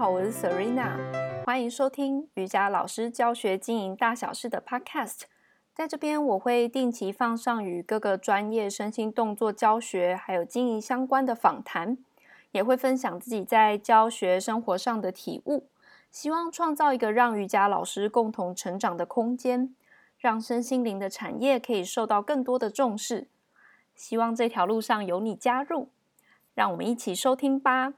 好，我是 Serena，欢迎收听瑜伽老师教学经营大小事的 Podcast。在这边，我会定期放上与各个专业身心动作教学还有经营相关的访谈，也会分享自己在教学生活上的体悟，希望创造一个让瑜伽老师共同成长的空间，让身心灵的产业可以受到更多的重视。希望这条路上有你加入，让我们一起收听吧。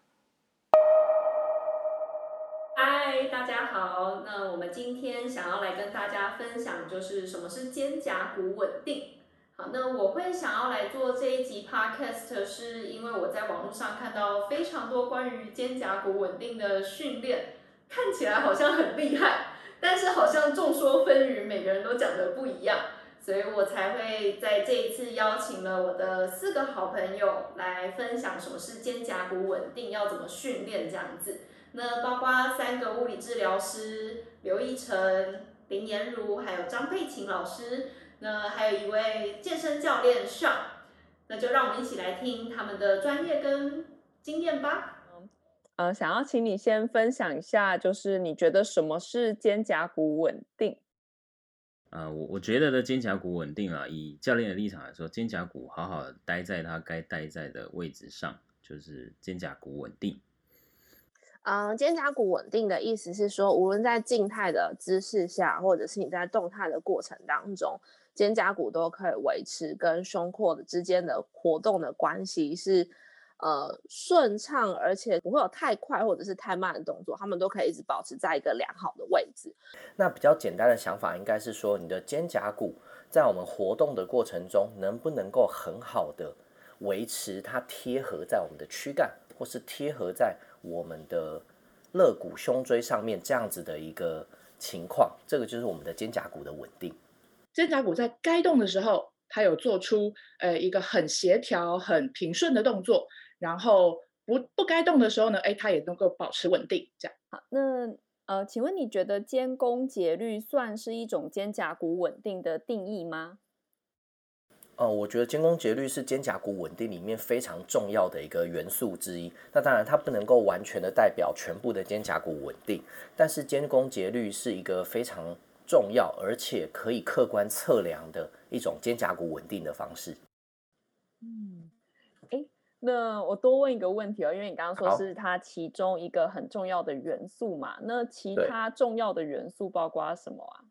嗨，大家好。那我们今天想要来跟大家分享，就是什么是肩胛骨稳定。好，那我会想要来做这一集 podcast，是因为我在网络上看到非常多关于肩胛骨稳定的训练，看起来好像很厉害，但是好像众说纷纭，每个人都讲的不一样。所以我才会在这一次邀请了我的四个好朋友来分享什么是肩胛骨稳定，要怎么训练这样子。那包括三个物理治疗师刘奕成、林妍如，还有张佩琴老师。那还有一位健身教练 s h a n。那就让我们一起来听他们的专业跟经验吧。呃，想要请你先分享一下，就是你觉得什么是肩胛骨稳定？啊、呃，我我觉得的肩胛骨稳定啊，以教练的立场来说，肩胛骨好好待在它该待在的位置上，就是肩胛骨稳定。嗯、肩胛骨稳定的意思是说，无论在静态的姿势下，或者是你在动态的过程当中，肩胛骨都可以维持跟胸廓之间的活动的关系是。呃，顺畅，而且不会有太快或者是太慢的动作，他们都可以一直保持在一个良好的位置。那比较简单的想法应该是说，你的肩胛骨在我们活动的过程中，能不能够很好的维持它贴合在我们的躯干，或是贴合在我们的肋骨、胸椎上面这样子的一个情况，这个就是我们的肩胛骨的稳定。肩胛骨在该动的时候，它有做出呃一个很协调、很平顺的动作。然后不不该动的时候呢，哎，它也能够保持稳定，这样。好，那呃，请问你觉得肩弓节律算是一种肩胛骨稳定的定义吗？呃，我觉得肩弓节律是肩胛骨稳定里面非常重要的一个元素之一。那当然，它不能够完全的代表全部的肩胛骨稳定，但是肩弓节律是一个非常重要而且可以客观测量的一种肩胛骨稳定的方式。嗯。那我多问一个问题哦，因为你刚刚说是它其中一个很重要的元素嘛，那其他重要的元素包括什么啊？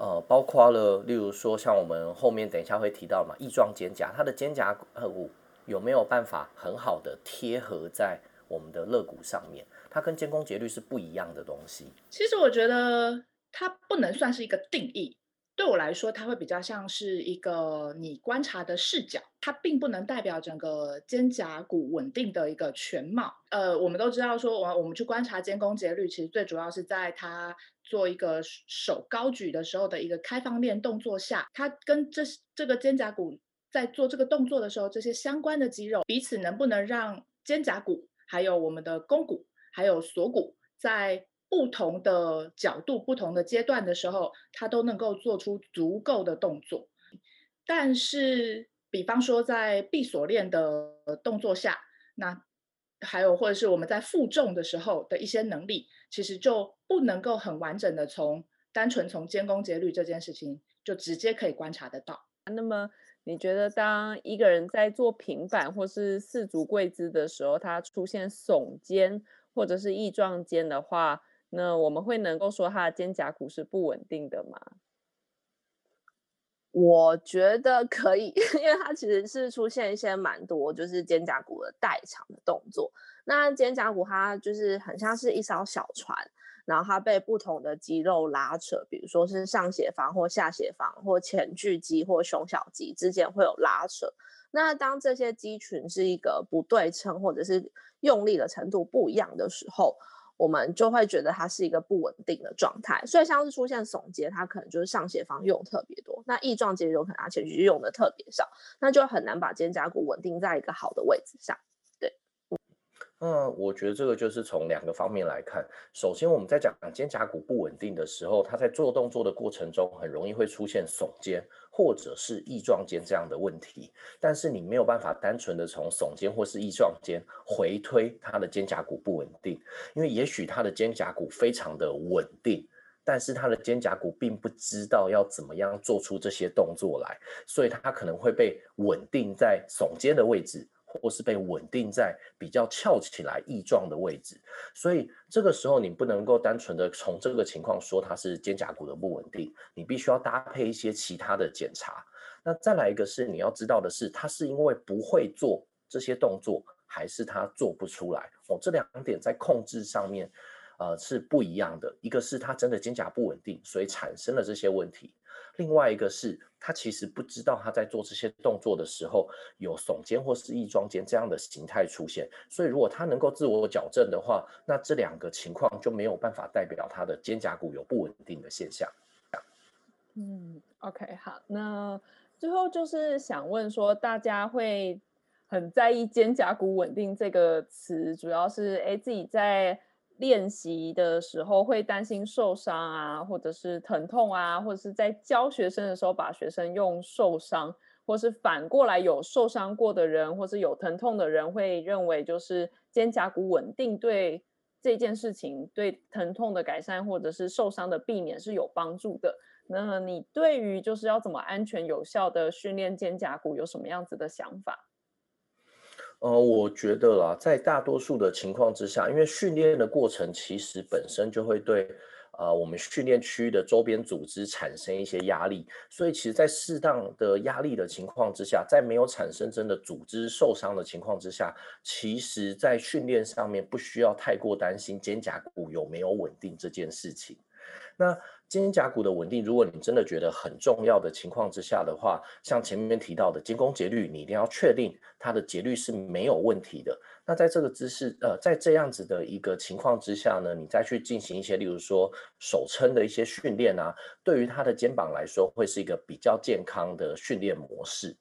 呃，包括了，例如说像我们后面等一下会提到嘛，翼状肩胛，它的肩胛骨有没有办法很好的贴合在我们的肋骨上面？它跟肩弓节律是不一样的东西。其实我觉得它不能算是一个定义。对我来说，它会比较像是一个你观察的视角，它并不能代表整个肩胛骨稳定的一个全貌。呃，我们都知道说，我我们去观察肩弓节律，其实最主要是在它做一个手高举的时候的一个开放链动作下，它跟这这个肩胛骨在做这个动作的时候，这些相关的肌肉彼此能不能让肩胛骨，还有我们的肱骨，还有锁骨在。不同的角度、不同的阶段的时候，它都能够做出足够的动作。但是，比方说在闭锁链的动作下，那还有或者是我们在负重的时候的一些能力，其实就不能够很完整的从单纯从肩弓节律这件事情就直接可以观察得到。那么，你觉得当一个人在做平板或是四足跪姿的时候，他出现耸肩或者是翼状肩的话，那我们会能够说他的肩胛骨是不稳定的吗？我觉得可以，因为它其实是出现一些蛮多就是肩胛骨的代偿的动作。那肩胛骨它就是很像是一艘小船，然后它被不同的肌肉拉扯，比如说是上斜方或下斜方或前锯肌或胸小肌之间会有拉扯。那当这些肌群是一个不对称或者是用力的程度不一样的时候，我们就会觉得它是一个不稳定的状态，所以像是出现耸肩，它可能就是上斜方用特别多；那翼状肌有可能它前锯肌用的特别少，那就很难把肩胛骨稳定在一个好的位置上。那，我觉得这个就是从两个方面来看。首先，我们在讲肩胛骨不稳定的时候，它在做动作的过程中，很容易会出现耸肩或者是翼状肩这样的问题。但是你没有办法单纯的从耸肩或是翼状肩回推他的肩胛骨不稳定，因为也许他的肩胛骨非常的稳定，但是他的肩胛骨并不知道要怎么样做出这些动作来，所以他可能会被稳定在耸肩的位置。或是被稳定在比较翘起来翼状的位置，所以这个时候你不能够单纯的从这个情况说它是肩胛骨的不稳定，你必须要搭配一些其他的检查。那再来一个是你要知道的是，他是因为不会做这些动作，还是他做不出来？哦，这两点在控制上面，呃，是不一样的。一个是他真的肩胛不稳定，所以产生了这些问题。另外一个是他其实不知道他在做这些动作的时候有耸肩或是翼状肩这样的形态出现，所以如果他能够自我矫正的话，那这两个情况就没有办法代表他的肩胛骨有不稳定的现象。嗯，OK，好，那最后就是想问说，大家会很在意肩胛骨稳定这个词，主要是哎自己在。练习的时候会担心受伤啊，或者是疼痛啊，或者是在教学生的时候把学生用受伤，或是反过来有受伤过的人，或是有疼痛的人会认为就是肩胛骨稳定对这件事情，对疼痛的改善或者是受伤的避免是有帮助的。那你对于就是要怎么安全有效的训练肩胛骨有什么样子的想法？呃，我觉得啦，在大多数的情况之下，因为训练的过程其实本身就会对，呃，我们训练区域的周边组织产生一些压力，所以其实，在适当的压力的情况之下，在没有产生真的组织受伤的情况之下，其实在训练上面不需要太过担心肩胛骨有没有稳定这件事情。那肩胛骨的稳定，如果你真的觉得很重要的情况之下的话，像前面提到的肩弓节律，你一定要确定它的节律是没有问题的。那在这个姿势，呃，在这样子的一个情况之下呢，你再去进行一些，例如说手撑的一些训练啊，对于他的肩膀来说，会是一个比较健康的训练模式。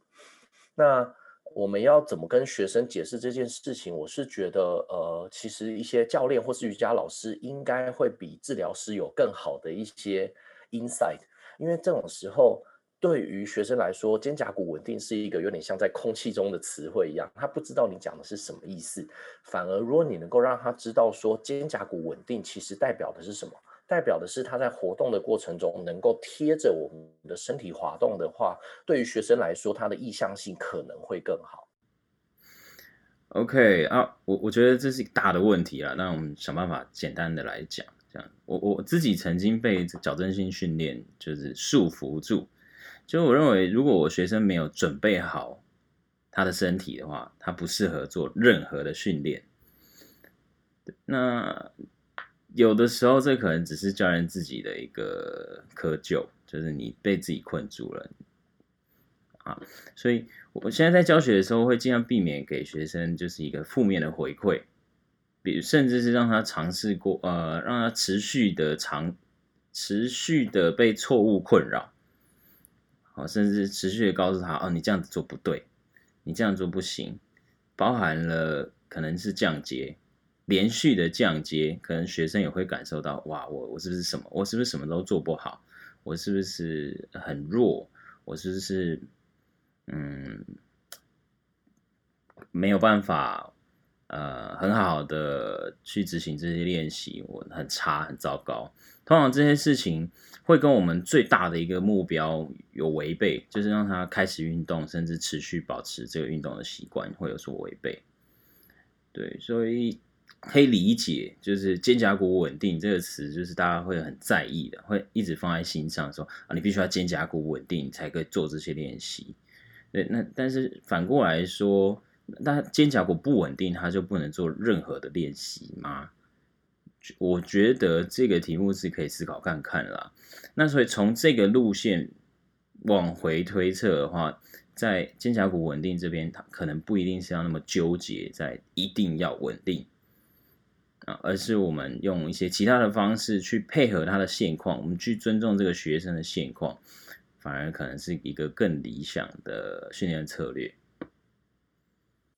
那我们要怎么跟学生解释这件事情？我是觉得，呃，其实一些教练或是瑜伽老师应该会比治疗师有更好的一些 insight，因为这种时候对于学生来说，肩胛骨稳定是一个有点像在空气中的词汇一样，他不知道你讲的是什么意思。反而，如果你能够让他知道说肩胛骨稳定其实代表的是什么，代表的是他在活动的过程中能够贴着我们的身体滑动的话，对于学生来说，他的意向性可能会更好。OK 啊，我我觉得这是一个大的问题啊，那我们想办法简单的来讲。这样，我我自己曾经被矫正性训练就是束缚住，就我认为，如果我学生没有准备好他的身体的话，他不适合做任何的训练。那。有的时候，这可能只是教练自己的一个窠臼，就是你被自己困住了啊。所以，我现在在教学的时候，会尽量避免给学生就是一个负面的回馈，比如甚至是让他尝试过，呃，让他持续的长，持续的被错误困扰，好，甚至持续的告诉他，哦，你这样子做不对，你这样做不行，包含了可能是降阶。连续的降阶，可能学生也会感受到，哇，我我是不是什么？我是不是什么都做不好？我是不是很弱？我是不是嗯没有办法呃很好的去执行这些练习？我很差，很糟糕。通常这些事情会跟我们最大的一个目标有违背，就是让他开始运动，甚至持续保持这个运动的习惯，会有所违背。对，所以。可以理解，就是肩胛骨稳定这个词，就是大家会很在意的，会一直放在心上说，啊，你必须要肩胛骨稳定才可以做这些练习。对，那但是反过来说，那肩胛骨不稳定，他就不能做任何的练习吗？我觉得这个题目是可以思考看看啦。那所以从这个路线往回推测的话，在肩胛骨稳定这边，它可能不一定是要那么纠结在一定要稳定。而是我们用一些其他的方式去配合他的现况，我们去尊重这个学生的现况，反而可能是一个更理想的训练策略。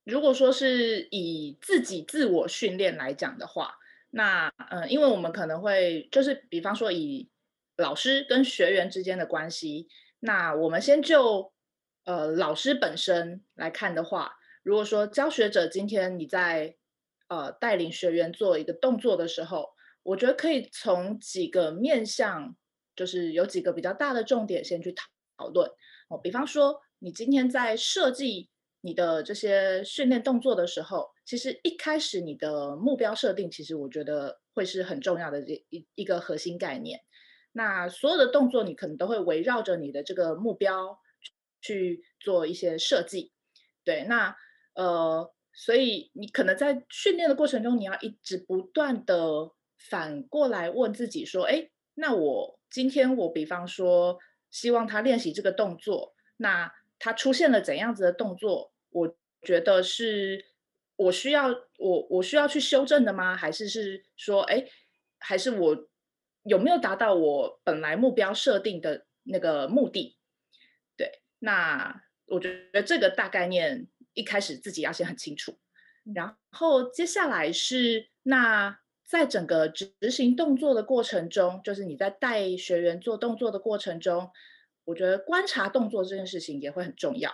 如果说是以自己自我训练来讲的话，那嗯、呃，因为我们可能会就是比方说以老师跟学员之间的关系，那我们先就呃老师本身来看的话，如果说教学者今天你在呃带领学员做一个动作的时候，我觉得可以从几个面向，就是有几个比较大的重点先去讨论哦，比方说你今天在设计。你的这些训练动作的时候，其实一开始你的目标设定，其实我觉得会是很重要的一一一个核心概念。那所有的动作，你可能都会围绕着你的这个目标去做一些设计。对，那呃，所以你可能在训练的过程中，你要一直不断的反过来问自己说：哎，那我今天我比方说希望他练习这个动作，那他出现了怎样子的动作？我觉得是我需要我我需要去修正的吗？还是是说，哎，还是我有没有达到我本来目标设定的那个目的？对，那我觉得这个大概念一开始自己要先很清楚，然后接下来是那在整个执行动作的过程中，就是你在带学员做动作的过程中，我觉得观察动作这件事情也会很重要。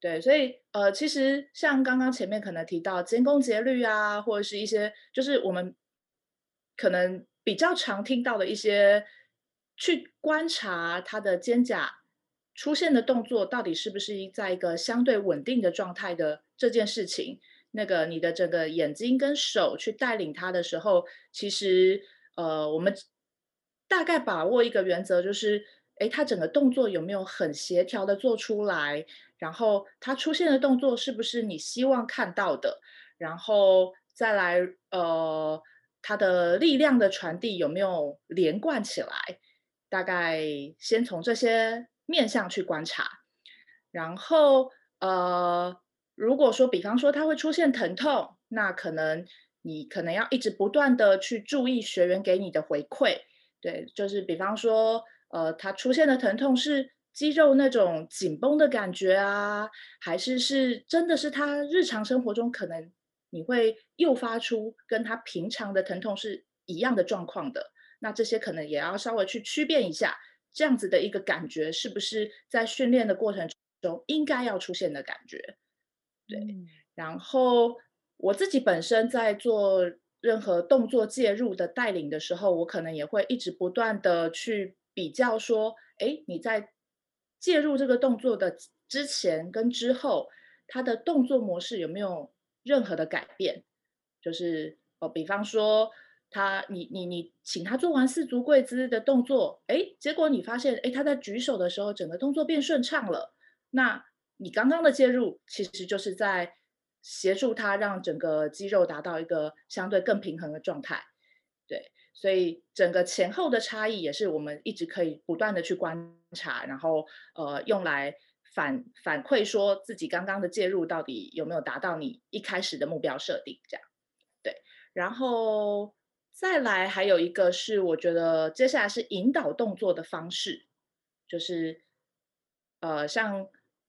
对，所以呃，其实像刚刚前面可能提到肩弓节律啊，或者是一些就是我们可能比较常听到的一些去观察他的肩胛出现的动作到底是不是在一个相对稳定的状态的这件事情，那个你的整个眼睛跟手去带领他的时候，其实呃，我们大概把握一个原则就是，诶，他整个动作有没有很协调的做出来？然后它出现的动作是不是你希望看到的？然后再来，呃，它的力量的传递有没有连贯起来？大概先从这些面向去观察。然后，呃，如果说，比方说他会出现疼痛，那可能你可能要一直不断的去注意学员给你的回馈。对，就是比方说，呃，他出现的疼痛是。肌肉那种紧绷的感觉啊，还是是真的是他日常生活中可能你会诱发出跟他平常的疼痛是一样的状况的，那这些可能也要稍微去区辨一下，这样子的一个感觉是不是在训练的过程中应该要出现的感觉？对，嗯、然后我自己本身在做任何动作介入的带领的时候，我可能也会一直不断的去比较说，哎，你在。介入这个动作的之前跟之后，他的动作模式有没有任何的改变？就是哦，比方说他，你你你请他做完四足跪姿的动作，哎，结果你发现，哎，他在举手的时候，整个动作变顺畅了。那你刚刚的介入，其实就是在协助他让整个肌肉达到一个相对更平衡的状态。对，所以整个前后的差异也是我们一直可以不断的去观察，然后呃用来反反馈说自己刚刚的介入到底有没有达到你一开始的目标设定，这样。对，然后再来还有一个是我觉得接下来是引导动作的方式，就是呃像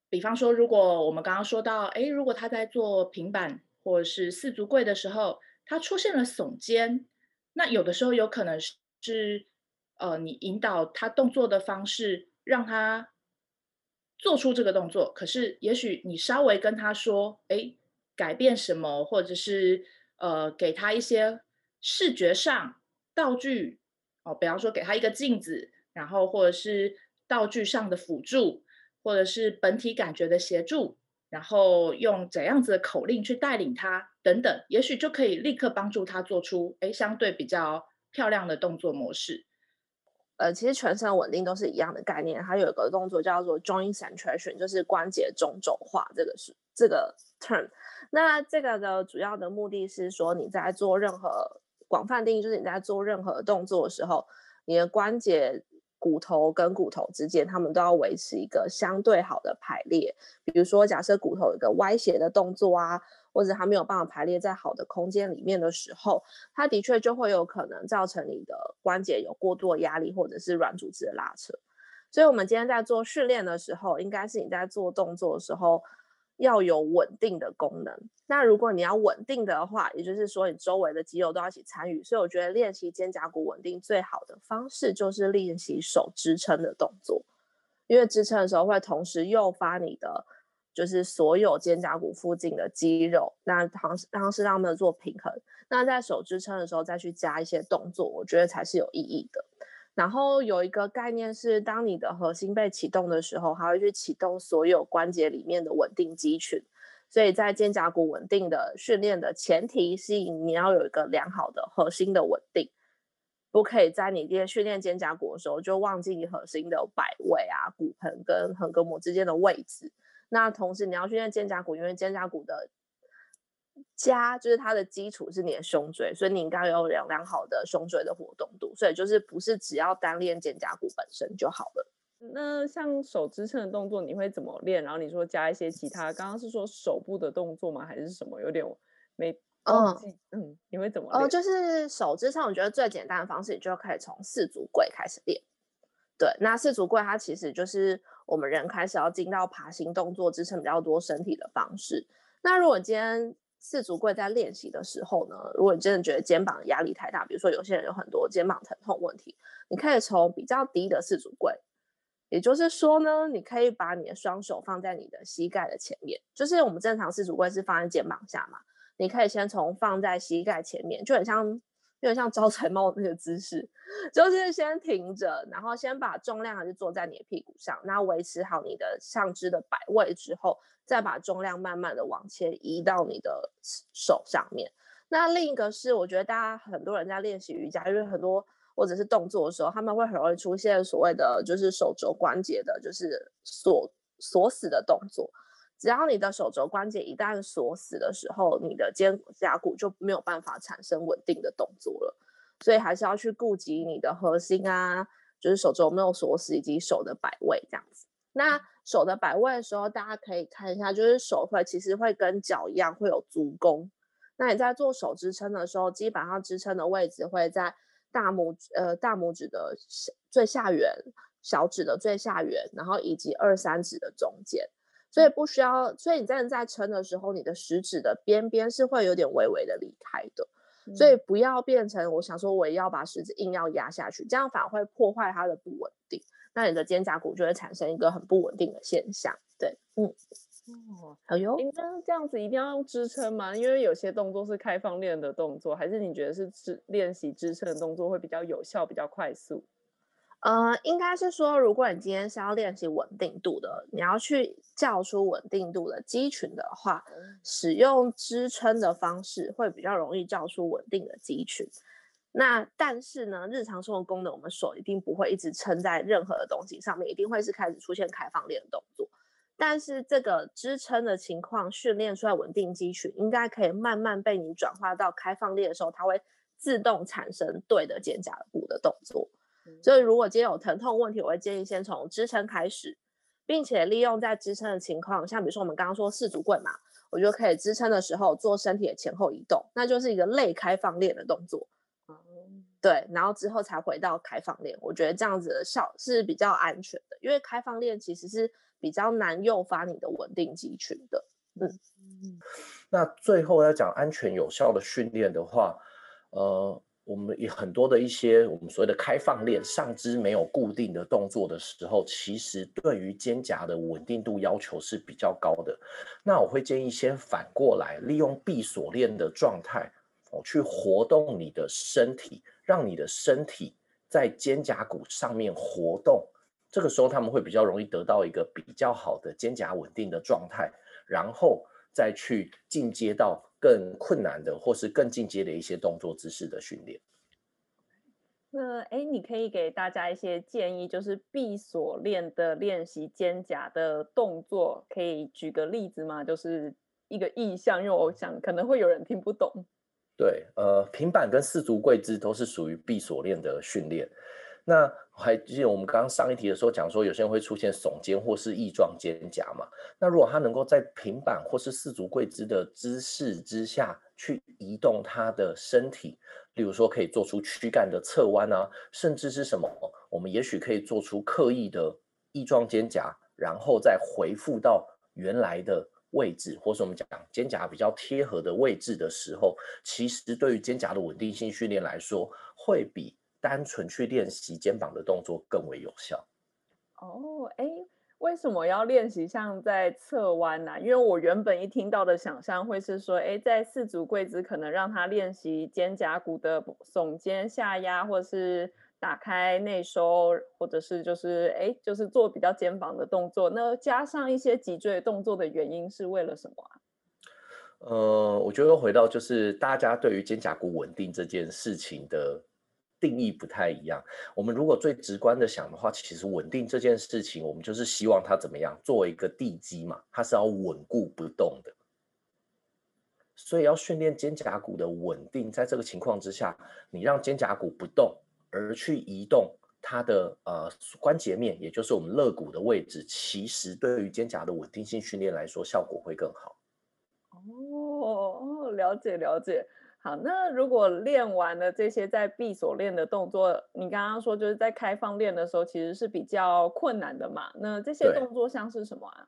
比方说如果我们刚刚说到，哎，如果他在做平板或者是四足跪的时候，他出现了耸肩。那有的时候有可能是，是呃，你引导他动作的方式，让他做出这个动作。可是，也许你稍微跟他说，哎，改变什么，或者是呃，给他一些视觉上道具哦，比方说给他一个镜子，然后或者是道具上的辅助，或者是本体感觉的协助。然后用怎样子的口令去带领他等等，也许就可以立刻帮助他做出诶相对比较漂亮的动作模式。呃，其实全身稳定都是一样的概念。它有一个动作叫做 joint centration，就是关节中轴化，这个是这个 term。那这个的主要的目的是说，你在做任何广泛定义，就是你在做任何动作的时候，你的关节。骨头跟骨头之间，他们都要维持一个相对好的排列。比如说，假设骨头有个歪斜的动作啊，或者它没有办法排列在好的空间里面的时候，它的确就会有可能造成你的关节有过度的压力，或者是软组织的拉扯。所以，我们今天在做训练的时候，应该是你在做动作的时候，要有稳定的功能。那如果你要稳定的话，也就是说你周围的肌肉都要一起参与。所以我觉得练习肩胛骨稳定最好的方式就是练习手支撑的动作，因为支撑的时候会同时诱发你的就是所有肩胛骨附近的肌肉，那尝试尝试让他们做平衡。那在手支撑的时候再去加一些动作，我觉得才是有意义的。然后有一个概念是，当你的核心被启动的时候，还会去启动所有关节里面的稳定肌群。所以在肩胛骨稳定的训练的前提是，你要有一个良好的核心的稳定，不可以在你练训练肩胛骨的时候就忘记你核心的摆位啊、骨盆跟横膈膜之间的位置。那同时你要训练肩胛骨，因为肩胛骨的家就是它的基础是你的胸椎，所以你应该有良良好的胸椎的活动度。所以就是不是只要单练肩胛骨本身就好了。那像手支撑的动作你会怎么练？然后你说加一些其他，刚刚是说手部的动作吗？还是什么？有点没忘记。嗯，嗯，你会怎么练？哦，就是手支撑，我觉得最简单的方式，你就可以从四足跪开始练。对，那四足跪它其实就是我们人开始要进到爬行动作，支撑比较多身体的方式。那如果今天四足跪在练习的时候呢，如果你真的觉得肩膀压力太大，比如说有些人有很多肩膀疼痛问题，你可以从比较低的四足跪，也就是说呢，你可以把你的双手放在你的膝盖的前面，就是我们正常四足跪是放在肩膀下嘛，你可以先从放在膝盖前面，就很像有点像招财猫那个姿势，就是先停着，然后先把重量还是坐在你的屁股上，然后维持好你的上肢的摆位之后。再把重量慢慢的往前移到你的手上面。那另一个是，我觉得大家很多人在练习瑜伽，因为很多或者是动作的时候，他们会很容易出现所谓的就是手肘关节的，就是锁锁死的动作。只要你的手肘关节一旦锁死的时候，你的肩胛骨就没有办法产生稳定的动作了。所以还是要去顾及你的核心啊，就是手肘没有锁死，以及手的摆位这样子。那手的摆位的时候，大家可以看一下，就是手会其实会跟脚一样会有足弓。那你在做手支撑的时候，基本上支撑的位置会在大拇指呃大拇指的最下缘、小指的最下缘，然后以及二三指的中间。所以不需要，所以你真的在撑的时候，你的食指的边边是会有点微微的离开的。所以不要变成我想说我也要把食指硬要压下去，这样反而会破坏它的不稳定。那你的肩胛骨就会产生一个很不稳定的现象，对，嗯，哦，好哟，那这样子一定要用支撑吗？因为有些动作是开放练的动作，还是你觉得是支练习支撑的动作会比较有效、比较快速？呃，应该是说，如果你今天是要练习稳定度的，你要去叫出稳定度的肌群的话，使用支撑的方式会比较容易叫出稳定的肌群。那但是呢，日常生活功能，我们手一定不会一直撑在任何的东西上面，一定会是开始出现开放链的动作。但是这个支撑的情况训练出来稳定肌群，应该可以慢慢被你转化到开放链的时候，它会自动产生对的肩胛骨的动作。所以如果今天有疼痛问题，我会建议先从支撑开始，并且利用在支撑的情况，像比如说我们刚刚说四足跪嘛，我就可以支撑的时候做身体的前后移动，那就是一个类开放链的动作。对，然后之后才回到开放练，我觉得这样子的效是比较安全的，因为开放练其实是比较难诱发你的稳定肌群的。嗯，那最后要讲安全有效的训练的话，呃，我们有很多的一些我们所谓的开放链，上肢没有固定的动作的时候，其实对于肩胛的稳定度要求是比较高的。那我会建议先反过来，利用闭锁链的状态。去活动你的身体，让你的身体在肩胛骨上面活动，这个时候他们会比较容易得到一个比较好的肩胛稳定的状态，然后再去进阶到更困难的或是更进阶的一些动作姿势的训练。那哎，你可以给大家一些建议，就是闭锁练的练习肩胛的动作，可以举个例子吗？就是一个意象，因为我想可能会有人听不懂。对，呃，平板跟四足跪姿都是属于闭锁链的训练。那还记得我们刚刚上一题的时候讲说，有些人会出现耸肩或是翼状肩胛嘛？那如果他能够在平板或是四足跪姿的姿势之下去移动他的身体，例如说可以做出躯干的侧弯啊，甚至是什么，我们也许可以做出刻意的翼状肩胛，然后再回复到原来的位置，或是我们讲肩胛比较贴合的位置的时候，其实对于肩胛的稳定性训练来说，会比单纯去练习肩膀的动作更为有效。哦，哎，为什么要练习像在侧弯呢？因为我原本一听到的想象会是说，哎，在四足跪姿可能让他练习肩胛骨的耸肩下压，或是打开内收，或者是就是哎，就是做比较肩膀的动作。那加上一些脊椎动作的原因是为了什么啊？呃，我觉得回到就是大家对于肩胛骨稳定这件事情的。定义不太一样。我们如果最直观的想的话，其实稳定这件事情，我们就是希望它怎么样，作为一个地基嘛，它是要稳固不动的。所以要训练肩胛骨的稳定，在这个情况之下，你让肩胛骨不动，而去移动它的呃关节面，也就是我们肋骨的位置，其实对于肩胛的稳定性训练来说，效果会更好。哦，了解了解。好，那如果练完了这些在闭锁练的动作，你刚刚说就是在开放练的时候，其实是比较困难的嘛？那这些动作像是什么啊？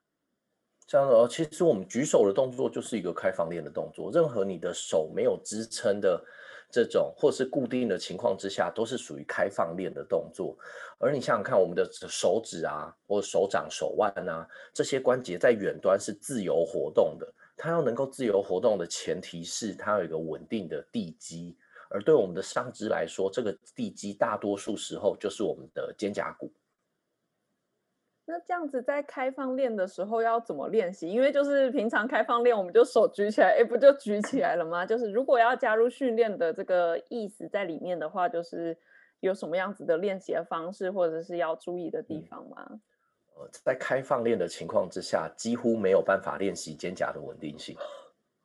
像呃，其实我们举手的动作就是一个开放练的动作，任何你的手没有支撑的这种或是固定的情况之下，都是属于开放练的动作。而你想想看，我们的手指啊，或手掌、手腕啊，这些关节在远端是自由活动的。它要能够自由活动的前提是它有一个稳定的地基，而对我们的上肢来说，这个地基大多数时候就是我们的肩胛骨。那这样子在开放练的时候要怎么练习？因为就是平常开放练，我们就手举起来，哎，不就举起来了吗？就是如果要加入训练的这个意思在里面的话，就是有什么样子的练习的方式，或者是要注意的地方吗？嗯呃，在开放练的情况之下，几乎没有办法练习肩胛的稳定性。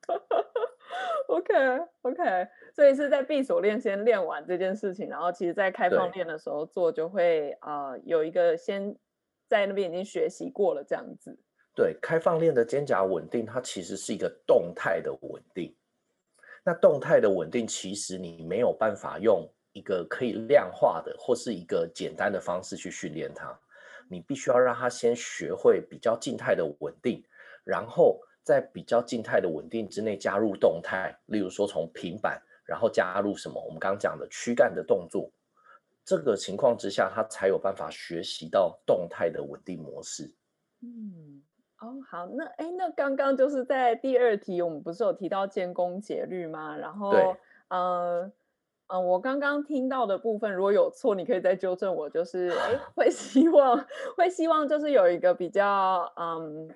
OK OK，所以是在闭锁练先练完这件事情，然后其实在开放练的时候做，就会啊、呃、有一个先在那边已经学习过了这样子。对，开放练的肩胛稳定，它其实是一个动态的稳定。那动态的稳定，其实你没有办法用一个可以量化的或是一个简单的方式去训练它。你必须要让他先学会比较静态的稳定，然后在比较静态的稳定之内加入动态，例如说从平板，然后加入什么？我们刚刚讲的躯干的动作，这个情况之下，他才有办法学习到动态的稳定模式。嗯，哦，好，那哎，那刚刚就是在第二题，我们不是有提到建功节律吗？然后。嗯，我刚刚听到的部分如果有错，你可以再纠正我。就是，哎，会希望会希望就是有一个比较，嗯，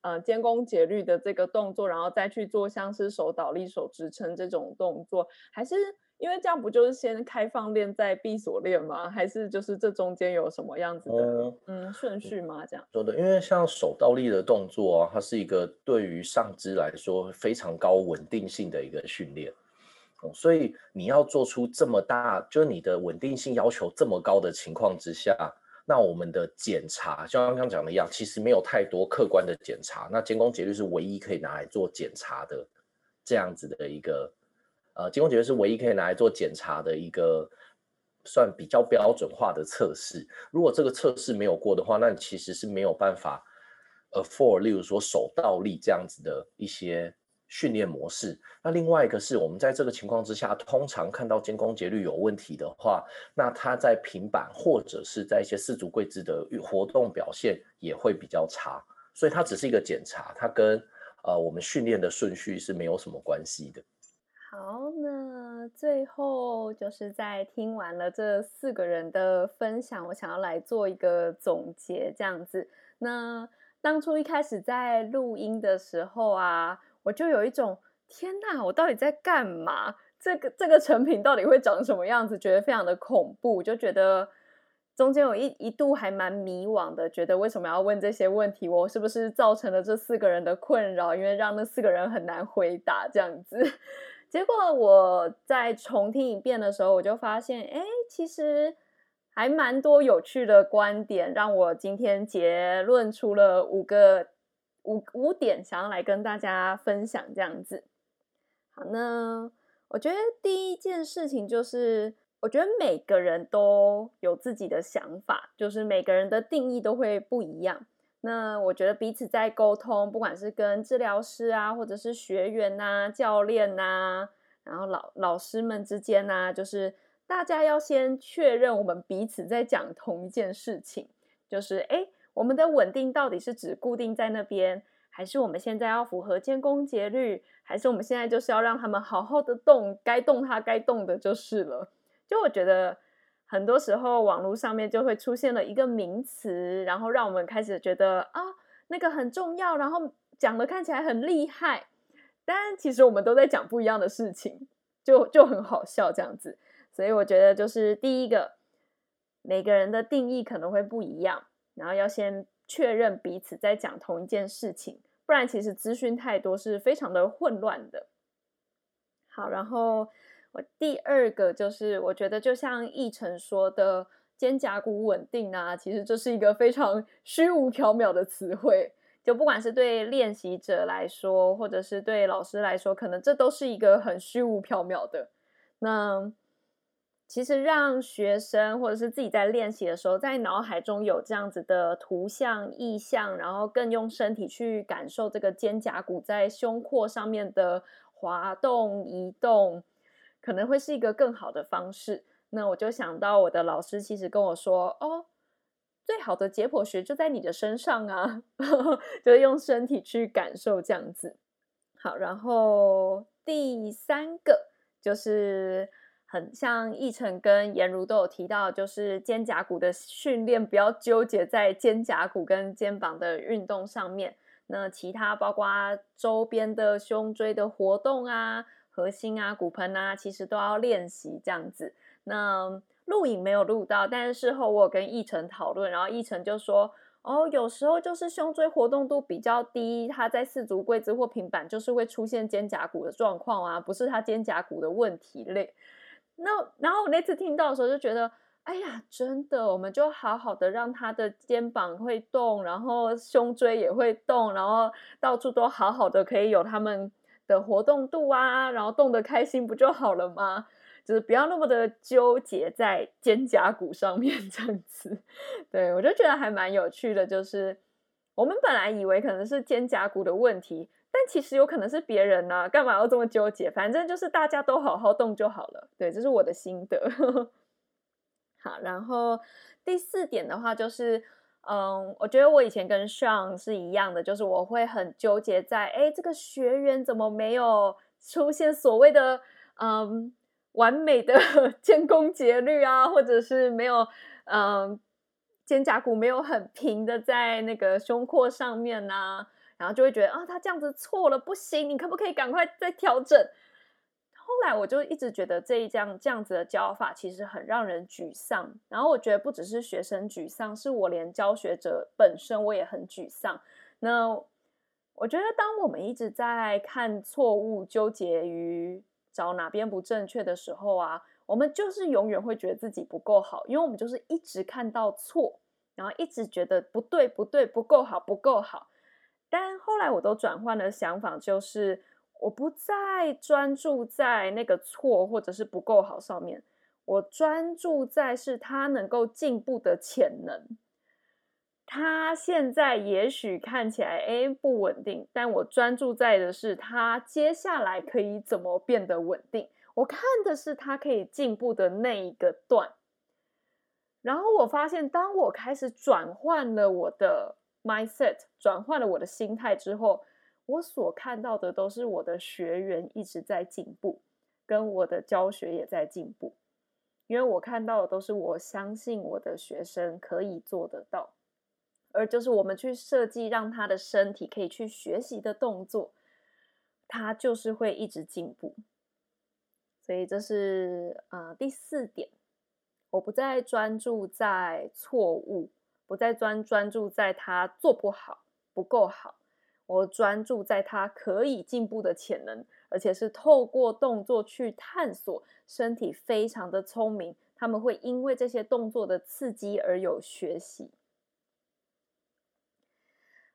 呃，肩弓节律的这个动作，然后再去做像是手倒立、手支撑这种动作，还是因为这样不就是先开放练再闭锁练吗？还是就是这中间有什么样子的嗯，嗯顺序吗？这样说的，因为像手倒立的动作啊，它是一个对于上肢来说非常高稳定性的一个训练。所以你要做出这么大，就是你的稳定性要求这么高的情况之下，那我们的检查，像刚刚讲的一样，其实没有太多客观的检查。那肩弓节律是唯一可以拿来做检查的，这样子的一个，呃，肩弓节律是唯一可以拿来做检查的一个，算比较标准化的测试。如果这个测试没有过的话，那其实是没有办法，afford，例如说手倒立这样子的一些。训练模式。那另外一个是我们在这个情况之下，通常看到肩弓节律有问题的话，那他在平板或者是在一些四足跪姿的活动表现也会比较差。所以它只是一个检查，它跟呃我们训练的顺序是没有什么关系的。好，那最后就是在听完了这四个人的分享，我想要来做一个总结，这样子。那当初一开始在录音的时候啊。我就有一种天哪，我到底在干嘛？这个这个成品到底会长什么样子？觉得非常的恐怖，就觉得中间有一一度还蛮迷惘的，觉得为什么要问这些问题？我是不是造成了这四个人的困扰？因为让那四个人很难回答这样子。结果我在重听一遍的时候，我就发现，哎，其实还蛮多有趣的观点，让我今天结论出了五个。五五点想要来跟大家分享这样子，好，那我觉得第一件事情就是，我觉得每个人都有自己的想法，就是每个人的定义都会不一样，那我觉得彼此在沟通，不管是跟治疗师啊，或者是学员呐、啊、教练呐、啊，然后老老师们之间呐、啊，就是大家要先确认我们彼此在讲同一件事情，就是诶，我们的稳定到底是指固定在那边，还是我们现在要符合肩弓节律，还是我们现在就是要让他们好好的动，该动它该动的就是了。就我觉得。很多时候，网络上面就会出现了一个名词，然后让我们开始觉得啊，那个很重要，然后讲的看起来很厉害，但其实我们都在讲不一样的事情，就就很好笑这样子。所以我觉得，就是第一个，每个人的定义可能会不一样，然后要先确认彼此在讲同一件事情，不然其实资讯太多是非常的混乱的。好，然后。我第二个就是，我觉得就像奕成说的，肩胛骨稳定啊，其实这是一个非常虚无缥缈的词汇。就不管是对练习者来说，或者是对老师来说，可能这都是一个很虚无缥缈的。那其实让学生或者是自己在练习的时候，在脑海中有这样子的图像、意象，然后更用身体去感受这个肩胛骨在胸廓上面的滑动、移动。可能会是一个更好的方式。那我就想到我的老师其实跟我说：“哦，最好的解剖学就在你的身上啊，就用身体去感受这样子。”好，然后第三个就是很像奕成跟颜如都有提到，就是肩胛骨的训练不要纠结在肩胛骨跟肩膀的运动上面，那其他包括周边的胸椎的活动啊。核心啊，骨盆啊，其实都要练习这样子。那录影没有录到，但是事后我有跟奕晨讨论，然后奕晨就说：“哦，有时候就是胸椎活动度比较低，他在四足跪姿或平板就是会出现肩胛骨的状况啊，不是他肩胛骨的问题类。”那然后我那次听到的时候就觉得：“哎呀，真的，我们就好好的让他的肩膀会动，然后胸椎也会动，然后到处都好好的可以有他们。”的活动度啊，然后动得开心不就好了吗？就是不要那么的纠结在肩胛骨上面 这样子。对，我就觉得还蛮有趣的，就是我们本来以为可能是肩胛骨的问题，但其实有可能是别人呢、啊，干嘛要这么纠结？反正就是大家都好好动就好了。对，这是我的心得。好，然后第四点的话就是。嗯，我觉得我以前跟 Sean 是一样的，就是我会很纠结在，哎，这个学员怎么没有出现所谓的嗯完美的 肩弓节律啊，或者是没有嗯肩胛骨没有很平的在那个胸廓上面呐、然后就会觉得啊，他这样子错了，不行，你可不可以赶快再调整？后来我就一直觉得这一这样这样子的教法其实很让人沮丧，然后我觉得不只是学生沮丧，是我连教学者本身我也很沮丧。那我觉得当我们一直在看错误、纠结于找哪边不正确的时候啊，我们就是永远会觉得自己不够好，因为我们就是一直看到错，然后一直觉得不对、不对、不够好、不够好。但后来我都转换了想法，就是。我不再专注在那个错或者是不够好上面，我专注在是他能够进步的潜能。他现在也许看起来诶不稳定，但我专注在的是他接下来可以怎么变得稳定。我看的是他可以进步的那一个段。然后我发现，当我开始转换了我的 mindset，转换了我的心态之后。我所看到的都是我的学员一直在进步，跟我的教学也在进步，因为我看到的都是我相信我的学生可以做得到，而就是我们去设计让他的身体可以去学习的动作，他就是会一直进步。所以这是啊、呃、第四点，我不再专注在错误，不再专专注在他做不好，不够好。我专注在他可以进步的潜能，而且是透过动作去探索。身体非常的聪明，他们会因为这些动作的刺激而有学习。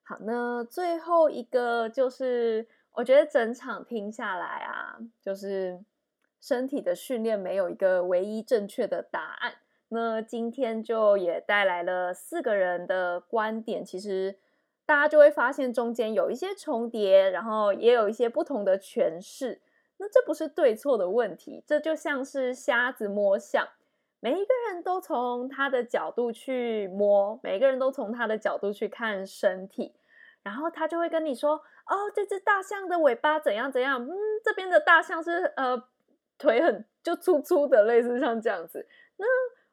好，那最后一个就是，我觉得整场听下来啊，就是身体的训练没有一个唯一正确的答案。那今天就也带来了四个人的观点，其实。大家就会发现中间有一些重叠，然后也有一些不同的诠释。那这不是对错的问题，这就像是瞎子摸象，每一个人都从他的角度去摸，每个人都从他的角度去看身体，然后他就会跟你说：“哦，这只大象的尾巴怎样怎样？嗯，这边的大象是呃腿很就粗粗的，类似像这样子。”那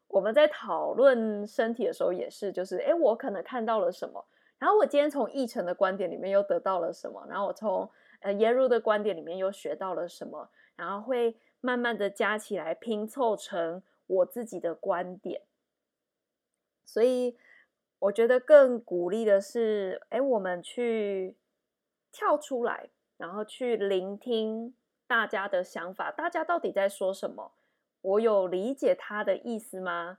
我们在讨论身体的时候也是，就是诶，我可能看到了什么，然后我今天从奕成的观点里面又得到了什么，然后我从。呃，耶鲁的观点里面又学到了什么？然后会慢慢的加起来拼凑成我自己的观点。所以我觉得更鼓励的是，哎，我们去跳出来，然后去聆听大家的想法，大家到底在说什么？我有理解他的意思吗？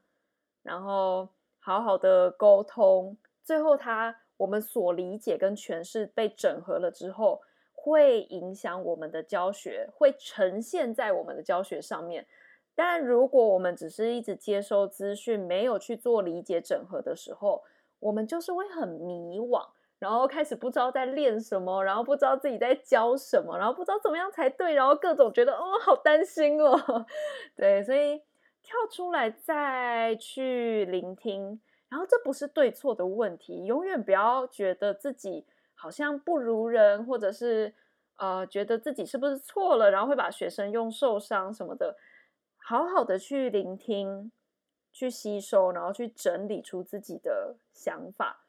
然后好好的沟通，最后他我们所理解跟诠释被整合了之后。会影响我们的教学，会呈现在我们的教学上面。但如果我们只是一直接收资讯，没有去做理解整合的时候，我们就是会很迷惘，然后开始不知道在练什么，然后不知道自己在教什么，然后不知道怎么样才对，然后各种觉得哦，好担心哦。对，所以跳出来再去聆听，然后这不是对错的问题，永远不要觉得自己。好像不如人，或者是呃，觉得自己是不是错了，然后会把学生用受伤什么的，好好的去聆听，去吸收，然后去整理出自己的想法。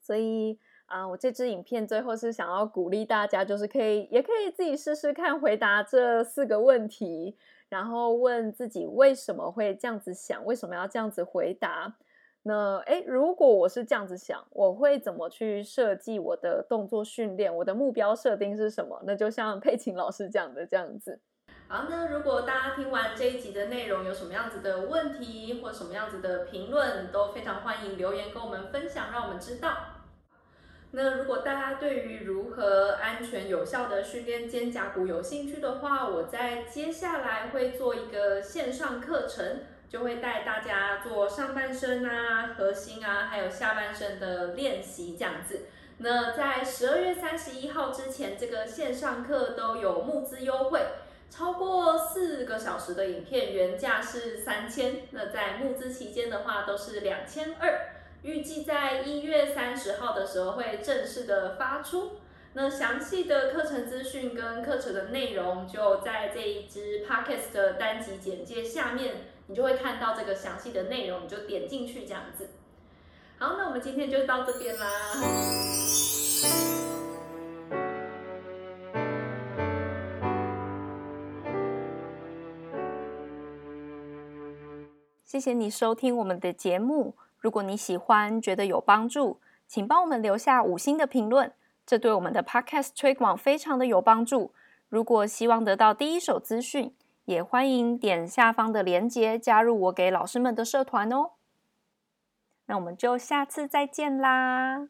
所以啊、我这支影片最后是想要鼓励大家，就是可以，也可以自己试试看回答这四个问题，然后问自己为什么会这样子想，为什么要这样子回答。那诶，如果我是这样子想，我会怎么去设计我的动作训练？我的目标设定是什么？那就像佩琴老师讲的这样子。好，那如果大家听完这一集的内容，有什么样子的问题或什么样子的评论，都非常欢迎留言跟我们分享，让我们知道。那如果大家对于如何安全有效的训练肩胛骨有兴趣的话，我在接下来会做一个线上课程。就会带大家做上半身啊、核心啊，还有下半身的练习这样子。那在十二月三十一号之前，这个线上课都有募资优惠，超过四个小时的影片原价是三千，那在募资期间的话都是两千二。预计在一月三十号的时候会正式的发出。那详细的课程资讯跟课程的内容就在这一支 Podcast 的单集简介下面。你就会看到这个详细的内容，你就点进去这样子。好，那我们今天就到这边啦。谢谢你收听我们的节目。如果你喜欢，觉得有帮助，请帮我们留下五星的评论，这对我们的 Podcast 推广非常的有帮助。如果希望得到第一手资讯，也欢迎点下方的链接加入我给老师们的社团哦。那我们就下次再见啦。